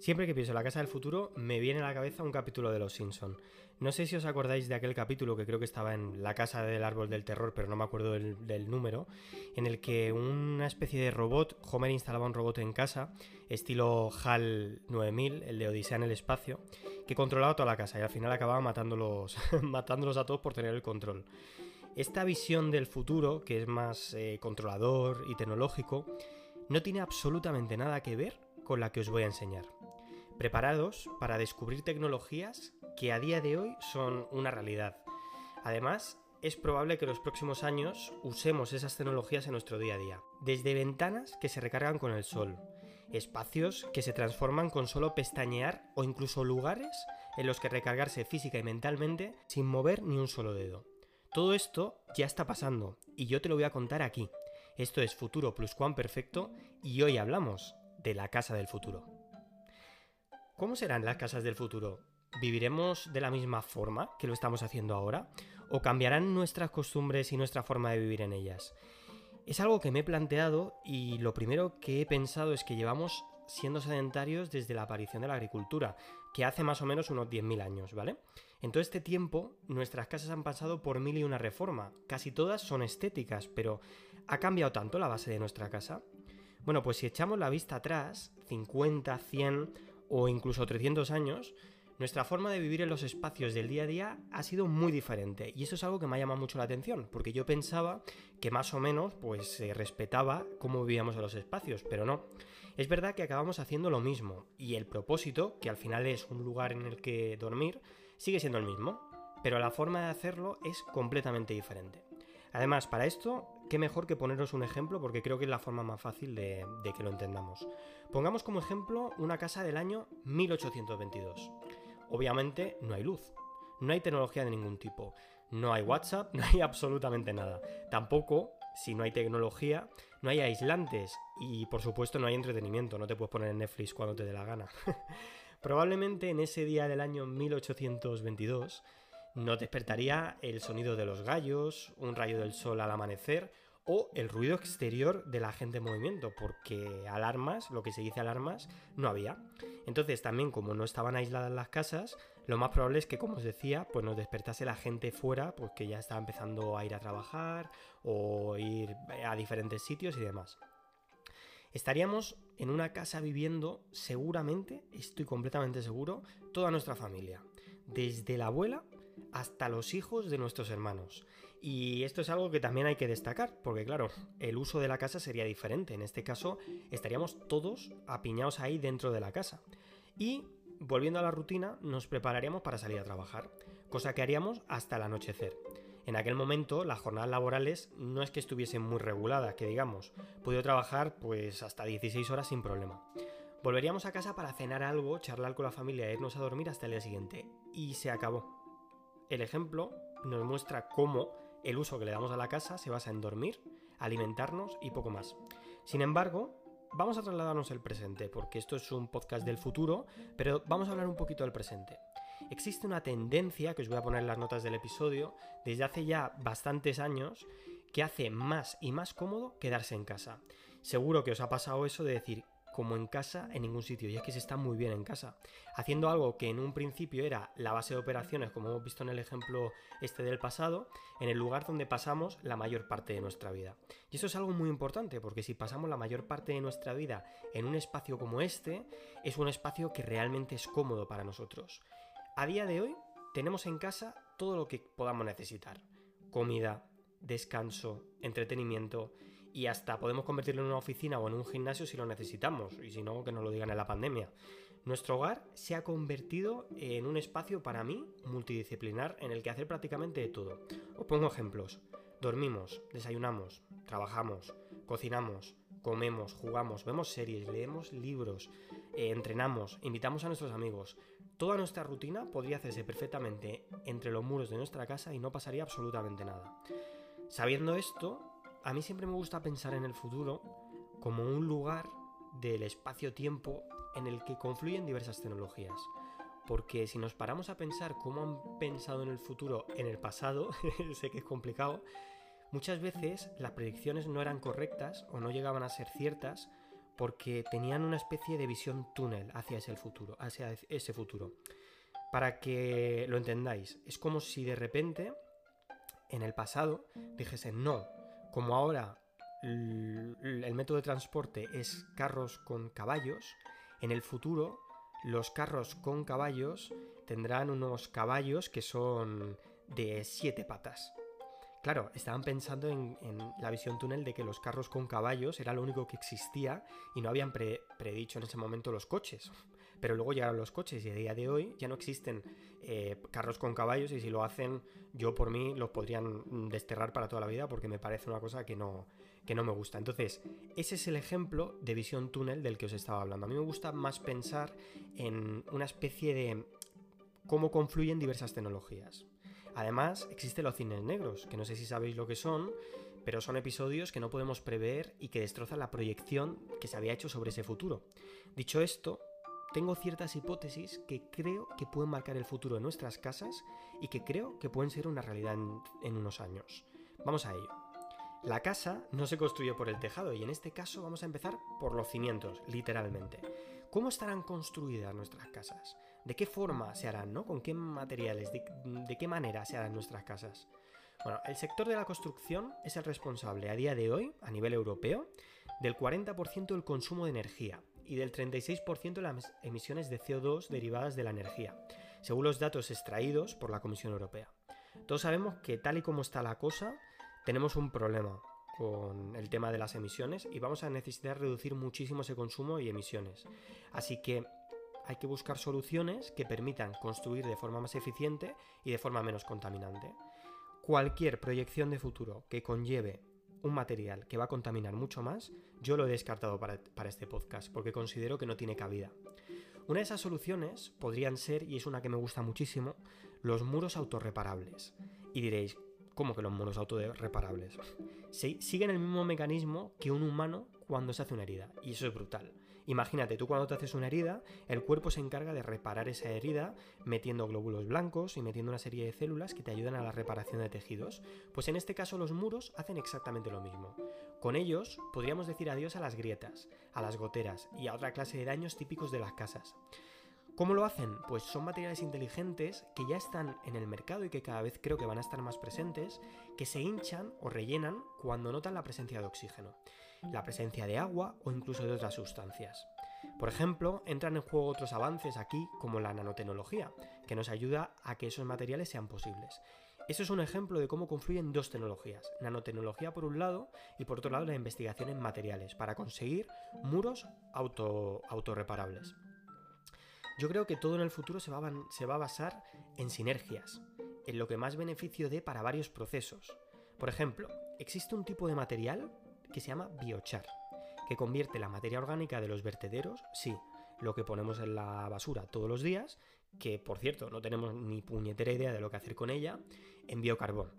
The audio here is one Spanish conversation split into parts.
Siempre que pienso en la casa del futuro, me viene a la cabeza un capítulo de Los Simpson. No sé si os acordáis de aquel capítulo que creo que estaba en La casa del árbol del terror, pero no me acuerdo del, número, en el que una especie de robot, Homer instalaba un robot en casa, estilo HAL 9000, el de Odisea en el espacio, que controlaba toda la casa y al final acababa matándolos, matándolos a todos por tener el control. Esta visión del futuro, que es más eh, controlador y tecnológico, no tiene absolutamente nada que ver con la que os voy a enseñar. Preparados para descubrir tecnologías que a día de hoy son una realidad. Además, es probable que en los próximos años usemos esas tecnologías en nuestro día a día. Desde ventanas que se recargan con el sol, espacios que se transforman con solo pestañear o incluso lugares en los que recargarse física y mentalmente sin mover ni un solo dedo. Todo esto ya está pasando y yo te lo voy a contar aquí. Esto es Futuro Plus Juan Perfecto y hoy hablamos de la casa del futuro. ¿Cómo serán las casas del futuro? ¿Viviremos de la misma forma que lo estamos haciendo ahora? ¿O cambiarán nuestras costumbres y nuestra forma de vivir en ellas? Es algo que me he planteado y lo primero que he pensado es que llevamos siendo sedentarios desde la aparición de la agricultura, que hace más o menos unos 10.000 años, ¿vale? En todo este tiempo, nuestras casas han pasado por mil y una reforma. Casi todas son estéticas, pero ¿ha cambiado tanto la base de nuestra casa? Bueno, pues si echamos la vista atrás, 50, 100 o incluso 300 años, nuestra forma de vivir en los espacios del día a día ha sido muy diferente y eso es algo que me ha llamado mucho la atención, porque yo pensaba que más o menos pues se respetaba cómo vivíamos en los espacios, pero no. Es verdad que acabamos haciendo lo mismo y el propósito, que al final es un lugar en el que dormir, sigue siendo el mismo, pero la forma de hacerlo es completamente diferente. Además, para esto, qué mejor que poneros un ejemplo porque creo que es la forma más fácil de, que lo entendamos. Pongamos como ejemplo una casa del año 1822. Obviamente no hay luz, no hay tecnología de ningún tipo, no hay WhatsApp, no hay absolutamente nada. Tampoco, si no hay tecnología, no hay aislantes y por supuesto no hay entretenimiento, no te puedes poner en Netflix cuando te dé la gana. Probablemente en ese día del año 1822 no despertaría el sonido de los gallos, un rayo del sol al amanecer o el ruido exterior de la gente en movimiento, porque alarmas, lo que se dice alarmas, no había. Entonces también como no estaban aisladas las casas, lo más probable es que, como os decía, pues nos despertase la gente fuera, pues que ya estaba empezando a ir a trabajar o ir a diferentes sitios y demás. Estaríamos en una casa viviendo seguramente, estoy completamente seguro, toda nuestra familia. Desde la abuela hasta los hijos de nuestros hermanos. Y esto es algo que también hay que destacar, porque claro, el uso de la casa sería diferente. En este caso, estaríamos todos apiñados ahí dentro de la casa. Y volviendo a la rutina, nos prepararíamos para salir a trabajar, cosa que haríamos hasta el anochecer. En aquel momento las jornadas laborales no es que estuviesen muy reguladas, que digamos, pude trabajar pues hasta 16 horas sin problema. Volveríamos a casa para cenar algo, charlar con la familia e irnos a dormir hasta el día siguiente. Y se acabó. El ejemplo nos muestra cómo el uso que le damos a la casa se basa en dormir, alimentarnos y poco más. Sin embargo, vamos a trasladarnos al presente, porque esto es un podcast del futuro, pero vamos a hablar un poquito del presente. Existe una tendencia, que os voy a poner en las notas del episodio, desde hace ya bastantes años, que hace más y más cómodo quedarse en casa. Seguro que os ha pasado eso de decir, como en casa en ningún sitio. Y es que se está muy bien en casa. Haciendo algo que en un principio era la base de operaciones, como hemos visto en el ejemplo este del pasado, en el lugar donde pasamos la mayor parte de nuestra vida. Y eso es algo muy importante, porque si pasamos la mayor parte de nuestra vida en un espacio como este, es un espacio que realmente es cómodo para nosotros. A día de hoy tenemos en casa todo lo que podamos necesitar. Comida, descanso, entretenimiento y hasta podemos convertirlo en una oficina o en un gimnasio si lo necesitamos y si no que nos lo digan en la pandemia. Nuestro hogar se ha convertido en un espacio para mí multidisciplinar en el que hacer prácticamente de todo. Os pongo ejemplos. Dormimos, desayunamos, trabajamos, cocinamos, comemos, jugamos, vemos series, leemos libros, eh, entrenamos, invitamos a nuestros amigos. Toda nuestra rutina podría hacerse perfectamente entre los muros de nuestra casa y no pasaría absolutamente nada. Sabiendo esto, a mí siempre me gusta pensar en el futuro como un lugar del espacio-tiempo en el que confluyen diversas tecnologías. Porque si nos paramos a pensar cómo han pensado en el futuro en el pasado, sé que es complicado, muchas veces las predicciones no eran correctas o no llegaban a ser ciertas porque tenían una especie de visión túnel hacia ese futuro, hacia ese futuro. Para que lo entendáis, es como si de repente en el pasado dijesen, no, como ahora el método de transporte es carros con caballos, en el futuro los carros con caballos tendrán unos caballos que son de siete patas. Claro, estaban pensando en, la visión túnel de que los carros con caballos era lo único que existía y no habían predicho en ese momento los coches. Pero luego llegaron los coches y a día de hoy ya no existen eh, carros con caballos y si lo hacen, yo por mí los podrían desterrar para toda la vida porque me parece una cosa que no, que no me gusta. Entonces, ese es el ejemplo de visión túnel del que os estaba hablando. A mí me gusta más pensar en una especie de cómo confluyen diversas tecnologías. Además, existen los cines negros, que no sé si sabéis lo que son, pero son episodios que no podemos prever y que destrozan la proyección que se había hecho sobre ese futuro. Dicho esto, tengo ciertas hipótesis que creo que pueden marcar el futuro de nuestras casas y que creo que pueden ser una realidad en, unos años. Vamos a ello. La casa no se construye por el tejado y en este caso vamos a empezar por los cimientos, literalmente. ¿Cómo estarán construidas nuestras casas? ¿De qué forma se harán? ¿no? ¿Con qué materiales? ¿De, de qué manera se harán nuestras casas? Bueno, el sector de la construcción es el responsable a día de hoy, a nivel europeo, del 40% del consumo de energía y del 36% de las emisiones de CO2 derivadas de la energía, según los datos extraídos por la Comisión Europea. Todos sabemos que tal y como está la cosa, tenemos un problema con el tema de las emisiones y vamos a necesitar reducir muchísimo ese consumo y emisiones. Así que hay que buscar soluciones que permitan construir de forma más eficiente y de forma menos contaminante. Cualquier proyección de futuro que conlleve un material que va a contaminar mucho más, yo lo he descartado para, para, este podcast porque considero que no tiene cabida. Una de esas soluciones podrían ser, y es una que me gusta muchísimo, los muros autorreparables. Y diréis, ¿Cómo que los monos autorreparables? siguen el mismo mecanismo que un humano cuando se hace una herida. Y eso es brutal. Imagínate, tú cuando te haces una herida, el cuerpo se encarga de reparar esa herida metiendo glóbulos blancos y metiendo una serie de células que te ayudan a la reparación de tejidos. Pues en este caso los muros hacen exactamente lo mismo. Con ellos podríamos decir adiós a las grietas, a las goteras y a otra clase de daños típicos de las casas. ¿Cómo lo hacen? Pues son materiales inteligentes que ya están en el mercado y que cada vez creo que van a estar más presentes, que se hinchan o rellenan cuando notan la presencia de oxígeno, la presencia de agua o incluso de otras sustancias. Por ejemplo, entran en juego otros avances aquí como la nanotecnología, que nos ayuda a que esos materiales sean posibles. Eso es un ejemplo de cómo confluyen dos tecnologías, nanotecnología por un lado y por otro lado la investigación en materiales, para conseguir muros auto, autorreparables. Yo creo que todo en el futuro se va, a, se va a basar en sinergias, en lo que más beneficio dé para varios procesos. Por ejemplo, existe un tipo de material que se llama biochar, que convierte la materia orgánica de los vertederos, sí, lo que ponemos en la basura todos los días, que por cierto no tenemos ni puñetera idea de lo que hacer con ella, en biocarbón.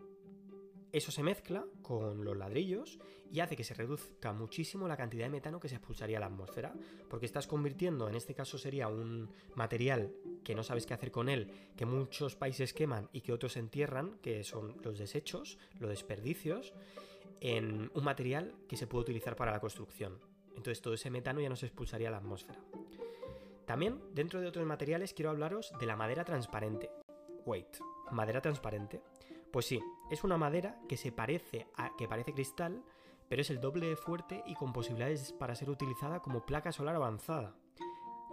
Eso se mezcla con los ladrillos y hace que se reduzca muchísimo la cantidad de metano que se expulsaría a la atmósfera, porque estás convirtiendo, en este caso sería un material que no sabes qué hacer con él, que muchos países queman y que otros entierran, que son los desechos, los desperdicios, en un material que se puede utilizar para la construcción. Entonces todo ese metano ya no se expulsaría a la atmósfera. También, dentro de otros materiales, quiero hablaros de la madera transparente. Wait, ¿madera transparente? Pues sí, es una madera que se parece que parece cristal, pero es el doble de fuerte y con posibilidades para ser utilizada como placa solar avanzada.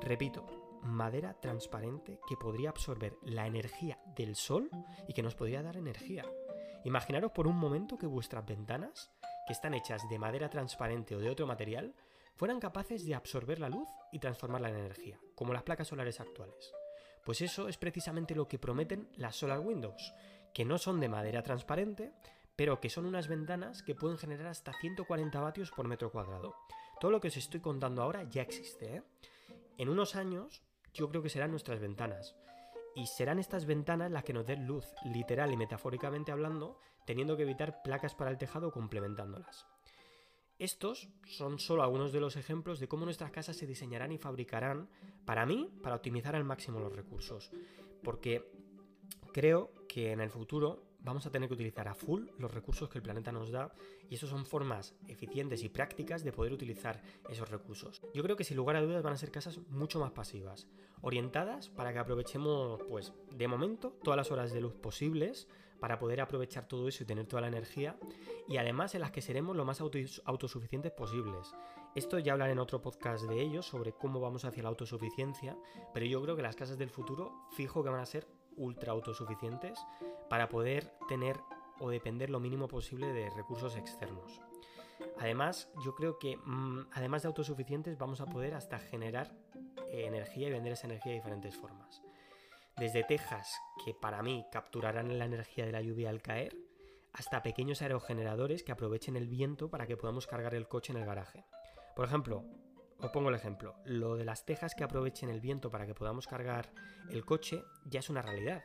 Repito, madera transparente que podría absorber la energía del sol y que nos podría dar energía. Imaginaros por un momento que vuestras ventanas, que están hechas de madera transparente o de otro material, fueran capaces de absorber la luz y transformarla en energía, como las placas solares actuales. Pues eso es precisamente lo que prometen las Solar Windows, que no son de madera transparente, pero que son unas ventanas que pueden generar hasta 140 vatios por metro cuadrado. Todo lo que os estoy contando ahora ya existe. ¿eh? En unos años yo creo que serán nuestras ventanas. Y serán estas ventanas las que nos den luz, literal y metafóricamente hablando, teniendo que evitar placas para el tejado complementándolas. Estos son solo algunos de los ejemplos de cómo nuestras casas se diseñarán y fabricarán, para mí, para optimizar al máximo los recursos. Porque creo que en el futuro vamos a tener que utilizar a full los recursos que el planeta nos da y eso son formas eficientes y prácticas de poder utilizar esos recursos. Yo creo que sin lugar a dudas van a ser casas mucho más pasivas, orientadas para que aprovechemos, pues, de momento, todas las horas de luz posibles para poder aprovechar todo eso y tener toda la energía y además en las que seremos lo más autosuficientes posibles. Esto ya hablaré en otro podcast de ello sobre cómo vamos hacia la autosuficiencia, pero yo creo que las casas del futuro fijo que van a ser ultra autosuficientes para poder tener o depender lo mínimo posible de recursos externos. Además, yo creo que mm, además de autosuficientes vamos a poder hasta generar eh, energía y vender esa energía de diferentes formas. Desde tejas, que para mí capturarán la energía de la lluvia al caer, hasta pequeños aerogeneradores que aprovechen el viento para que podamos cargar el coche en el garaje. Por ejemplo, os pongo el ejemplo, lo de las tejas que aprovechen el viento para que podamos cargar el coche ya es una realidad.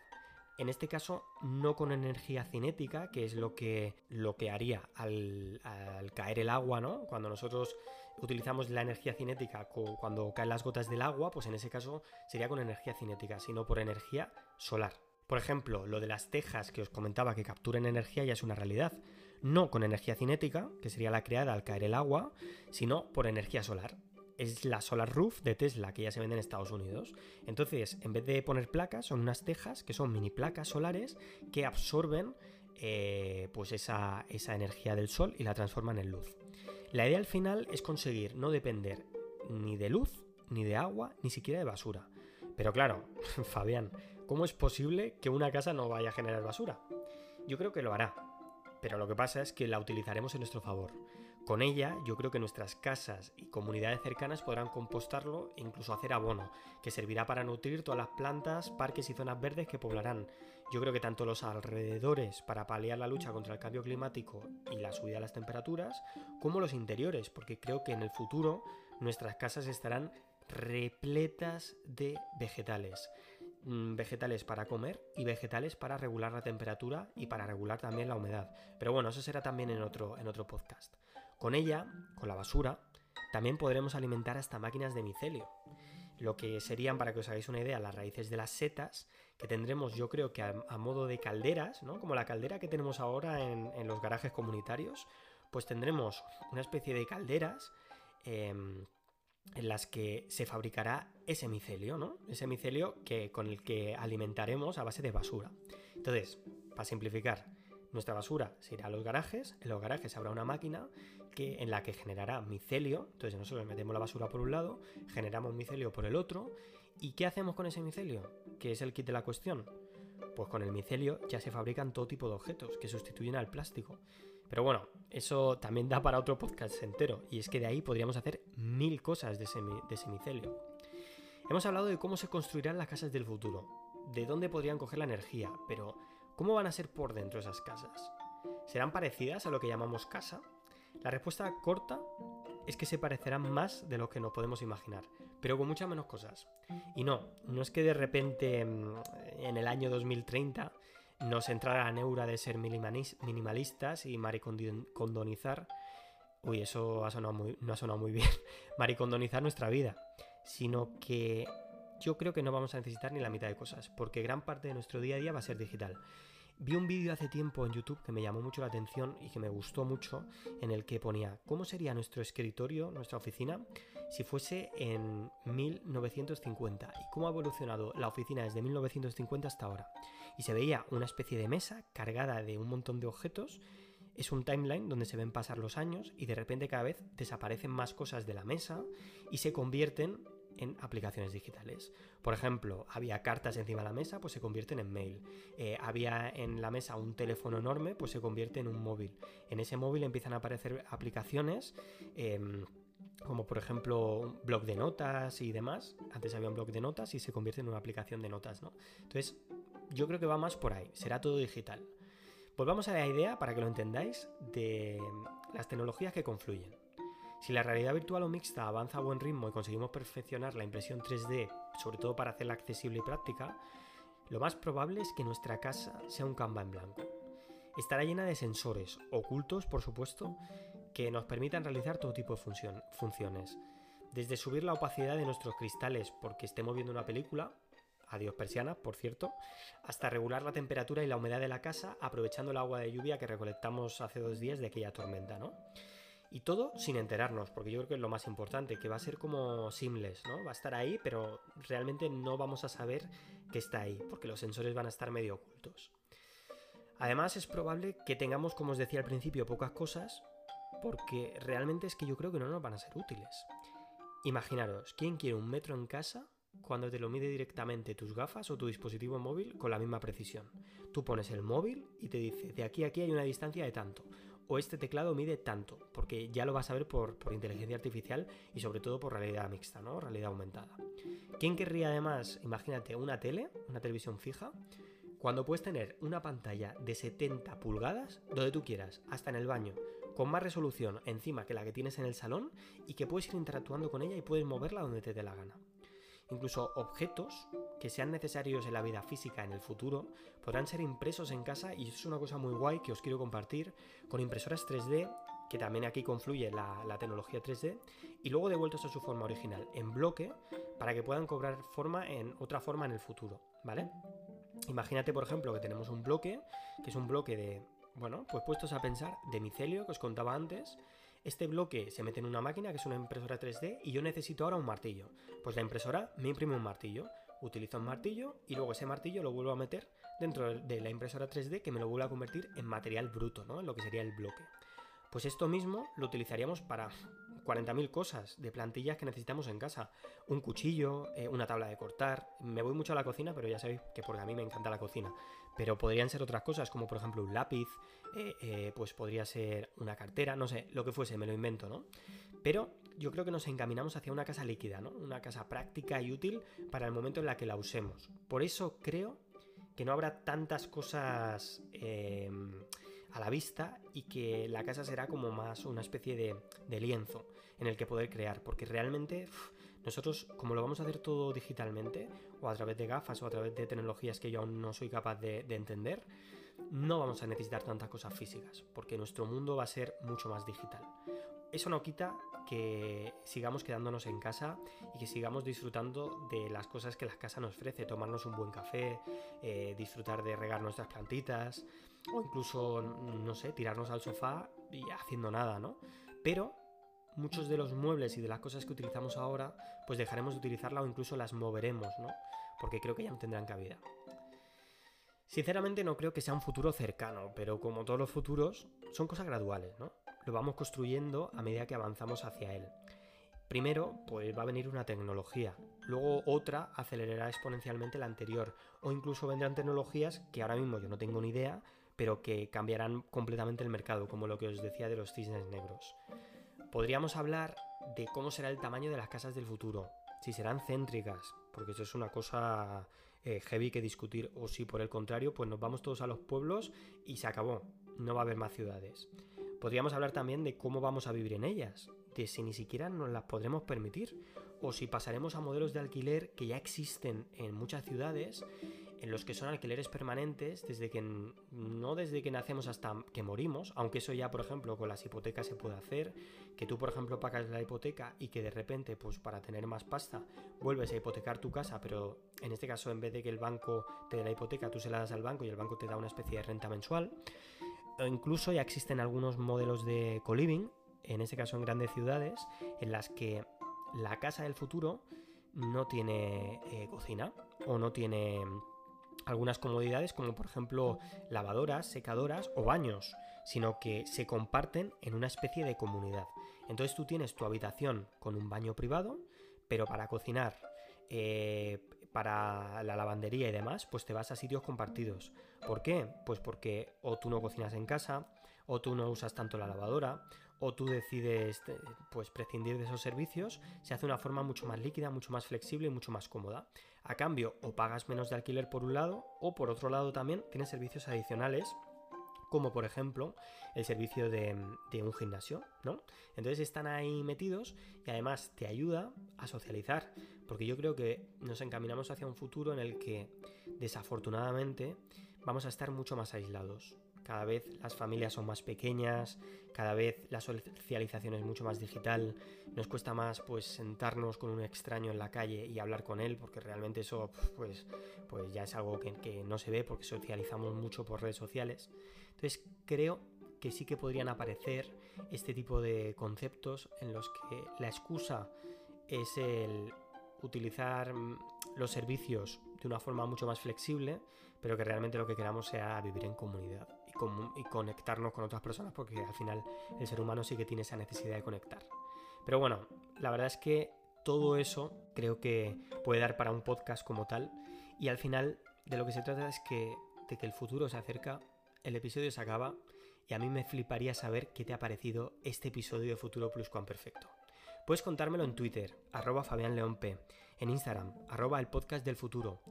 En este caso, no con energía cinética, que es lo que, lo que haría al, caer el agua, ¿no? Cuando nosotros utilizamos la energía cinética cuando caen las gotas del agua, pues en ese caso sería con energía cinética, sino por energía solar. Por ejemplo, lo de las tejas que os comentaba que capturen energía ya es una realidad. No con energía cinética, que sería la creada al caer el agua, sino por energía solar es la Solar Roof de Tesla que ya se vende en Estados Unidos. Entonces, en vez de poner placas, son unas tejas que son mini placas solares que absorben eh, pues esa, esa energía del sol y la transforman en luz. La idea al final es conseguir no depender ni de luz, ni de agua, ni siquiera de basura. Pero claro, Fabián, ¿cómo es posible que una casa no vaya a generar basura? Yo creo que lo hará, pero lo que pasa es que la utilizaremos en nuestro favor. Con ella, yo creo que nuestras casas y comunidades cercanas podrán compostarlo e incluso hacer abono, que servirá para nutrir todas las plantas, parques y zonas verdes que poblarán. Yo creo que tanto los alrededores para paliar la lucha contra el cambio climático y la subida de las temperaturas, como los interiores, porque creo que en el futuro nuestras casas estarán repletas de vegetales. Mm, vegetales para comer y vegetales para regular la temperatura y para regular también la humedad. Pero bueno, eso será también en otro, en otro podcast. Con ella, con la basura, también podremos alimentar hasta máquinas de micelio. Lo que serían, para que os hagáis una idea, las raíces de las setas, que tendremos yo creo que a, modo de calderas, ¿no? como la caldera que tenemos ahora en, los garajes comunitarios, pues tendremos una especie de calderas em, en las que se fabricará ese micelio, ¿no? Ese micelio que, con el que alimentaremos a base de basura. Entonces, para simplificar, nuestra basura se irá a los garajes, en los garajes habrá una máquina que, en la que generará micelio, entonces nosotros metemos la basura por un lado, generamos micelio por el otro, ¿y qué hacemos con ese micelio? Que es el kit de la cuestión. Pues con el micelio ya se fabrican todo tipo de objetos que sustituyen al plástico. Pero bueno, eso también da para otro podcast entero, y es que de ahí podríamos hacer mil cosas de de ese micelio. Hemos hablado de cómo se construirán las casas del futuro, de dónde podrían coger la energía, pero ¿Cómo van a ser por dentro esas casas? ¿Serán parecidas a lo que llamamos casa? La respuesta corta es que se parecerán más de lo que nos podemos imaginar, pero con muchas menos cosas. Y no, no es que de repente mm, en el año 2030 nos entrara la neura de ser minimalistas y maricondonizar. Uy, eso no ha sonado muy bien. maricondonizar nuestra vida. Sino que yo creo que no vamos a necesitar ni la mitad de cosas, porque gran parte de nuestro día a día va a ser digital. Vi un vídeo hace tiempo en YouTube que me llamó mucho la atención y que me gustó mucho, en el que ponía cómo sería nuestro escritorio, nuestra oficina, si fuese en 1950 y cómo ha evolucionado la oficina desde 1950 hasta ahora. Y se veía una especie de mesa cargada de un montón de objetos. Es un timeline donde se ven pasar los años y de repente cada vez desaparecen más cosas de la mesa y se convierten en aplicaciones digitales. Por ejemplo, había cartas encima de la mesa, pues se convierten en mail. Eh, había en la mesa un teléfono enorme, pues se convierte en un móvil. En ese móvil empiezan a aparecer aplicaciones. Em, como por ejemplo un blog de notas y demás. Antes había un blog de notas y se convierte en una aplicación de notas, ¿no? Entonces, yo creo que va más por ahí, será todo digital. Volvamos a la idea, para que lo entendáis, de las tecnologías que confluyen. Si la realidad virtual o mixta avanza a buen ritmo y conseguimos perfeccionar la impresión 3D, sobre todo para hacerla accesible y práctica, lo más probable es que nuestra casa sea un Canva en blanco. Estará llena de sensores, ocultos por supuesto, que nos permitan realizar todo tipo de funciones. Desde subir la opacidad de nuestros cristales porque estemos viendo una película, adiós persianas, por cierto, hasta regular la temperatura y la humedad de la casa aprovechando el agua de lluvia que recolectamos hace dos días de aquella tormenta, ¿no? Y todo sin enterarnos, porque yo creo que es lo más importante, que va a ser como seamless, ¿no? Va a estar ahí, pero realmente no vamos a saber que está ahí, porque los sensores van a estar medio ocultos. Además, es probable que tengamos, como os decía al principio, pocas cosas, porque realmente es que yo creo que no nos van a ser útiles. Imaginaros, ¿quién quiere un metro en casa cuando te lo mide directamente tus gafas o tu dispositivo móvil con la misma precisión? Tú pones el móvil y te dice, de aquí a aquí hay una distancia de tanto, o este teclado mide tanto, porque ya lo vas a ver por, por inteligencia artificial y sobre todo por realidad mixta, ¿no? Realidad aumentada. ¿Quién querría además, imagínate, una tele, una televisión fija? Cuando puedes tener una pantalla de 70 pulgadas, donde tú quieras, hasta en el baño, con más resolución encima que la que tienes en el salón y que puedes ir interactuando con ella y puedes moverla donde te dé la gana. Incluso objetos que sean necesarios en la vida física en el futuro podrán ser impresos en casa y eso es una cosa muy guay que os quiero compartir con impresoras 3D que también aquí confluye la, la, tecnología 3D, y luego devueltos a su forma original, en bloque, para que puedan cobrar forma en otra forma en el futuro, ¿vale? Imagínate, por ejemplo, que tenemos un bloque, que es un bloque de, bueno, pues puestos a pensar, de micelio, que os contaba antes. Este bloque se mete en una máquina, que es una impresora 3D, y yo necesito ahora un martillo. Pues la impresora me imprime un martillo, utilizo un martillo y luego ese martillo lo vuelvo a meter dentro de la impresora 3D que me lo vuelve a convertir en material bruto, ¿no? En lo que sería el bloque. Pues esto mismo lo utilizaríamos para 40.000 cosas de plantillas que necesitamos en casa. Un cuchillo, eh, una tabla de cortar. Me voy mucho a la cocina, pero ya sabéis que porque a mí me encanta la cocina. Pero podrían ser otras cosas, como por ejemplo un lápiz, eh, eh, pues podría ser una cartera, no sé, lo que fuese, me lo invento, ¿no? Pero yo creo que nos encaminamos hacia una casa líquida, ¿no? Una casa práctica y útil para el momento en la que la usemos. Por eso creo que no habrá tantas cosas a la vista y que la casa será como más una especie de, lienzo en el que poder crear, porque realmente nosotros como lo vamos a hacer todo digitalmente o a través de gafas o a través de tecnologías que yo aún no soy capaz de, de entender, no vamos a necesitar tantas cosas físicas, porque nuestro mundo va a ser mucho más digital. Eso no quita que sigamos quedándonos en casa y que sigamos disfrutando de las cosas que la casa nos ofrece, tomarnos un buen café, eh, disfrutar de regar nuestras plantitas o incluso, no sé, tirarnos al sofá y haciendo nada, ¿no? Pero muchos de los muebles y de las cosas que utilizamos ahora, pues dejaremos de utilizarla o incluso las moveremos, ¿no? Porque creo que ya no tendrán cabida. Sinceramente no creo que sea un futuro cercano, pero como todos los futuros, son cosas graduales, ¿no? Lo vamos construyendo a medida que avanzamos hacia él. Primero, pues va a venir una tecnología, luego otra acelerará exponencialmente la anterior, o incluso vendrán tecnologías que ahora mismo yo no tengo ni idea, pero que cambiarán completamente el mercado, como lo que os decía de los cisnes negros. Podríamos hablar de cómo será el tamaño de las casas del futuro, si serán céntricas, porque eso es una cosa eh, heavy que discutir, o si por el contrario, pues nos vamos todos a los pueblos y se acabó, no va a haber más ciudades. Podríamos hablar también de cómo vamos a vivir en ellas, de si ni siquiera nos las podremos permitir, o si pasaremos a modelos de alquiler que ya existen en muchas ciudades en los que son alquileres permanentes desde que no desde que nacemos hasta que morimos, aunque eso ya por ejemplo con las hipotecas se puede hacer, que tú por ejemplo pagas la hipoteca y que de repente pues para tener más pasta vuelves a hipotecar tu casa, pero en este caso en vez de que el banco te dé la hipoteca, tú se la das al banco y el banco te da una especie de renta mensual. O incluso ya existen algunos modelos de co-living, en este caso en grandes ciudades, en las que la casa del futuro no tiene eh, cocina o no tiene algunas comodidades como por ejemplo lavadoras, secadoras o baños, sino que se comparten en una especie de comunidad. Entonces tú tienes tu habitación con un baño privado, pero para cocinar, eh, para la lavandería y demás, pues te vas a sitios compartidos. ¿Por qué? Pues porque o tú no cocinas en casa, o tú no usas tanto la lavadora, o tú decides eh, pues prescindir de esos servicios, se hace de una forma mucho más líquida, mucho más flexible y mucho más cómoda. A cambio, o pagas menos de alquiler por un lado, o por otro lado también tienes servicios adicionales como por ejemplo el servicio de, un gimnasio, ¿no? Entonces están ahí metidos y además te ayuda a socializar, porque yo creo que nos encaminamos hacia un futuro en el que desafortunadamente vamos a estar mucho más aislados. Cada vez las familias son más pequeñas, cada vez la socialización es mucho más digital, nos cuesta más pues sentarnos con un extraño en la calle y hablar con él, porque realmente eso pues, pues ya es algo que, que no se ve porque socializamos mucho por redes sociales. Entonces creo que sí que podrían aparecer este tipo de conceptos en los que la excusa es el utilizar mm, los servicios de una forma mucho más flexible, pero que realmente lo que queramos sea vivir en comunidad y, conectarnos con otras personas, porque al final el ser humano sí que tiene esa necesidad de conectar. Pero bueno, la verdad es que todo eso creo que puede dar para un podcast como tal, y al final de lo que se trata es que, de que el futuro se acerca, el episodio se acaba, y a mí me fliparía saber qué te ha parecido este episodio de Futuro Plus Perfecto. Puedes contármelo en Twitter, arroba Fabián en Instagram, arroba el podcast del futuro.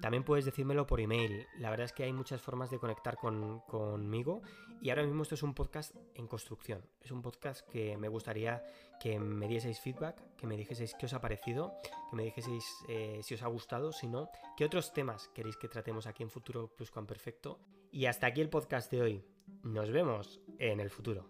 También puedes decírmelo por email. La verdad es que hay muchas formas de conectar conmigo y ahora mismo esto es un podcast en construcción. Es un podcast que me gustaría que me dieseis feedback, que me dijeseis qué os ha parecido, que me dijeseis eh, si os ha gustado, si no, qué otros temas queréis que tratemos aquí en Futuro Plus Perfecto. Y hasta aquí el podcast de hoy. Nos vemos en el futuro.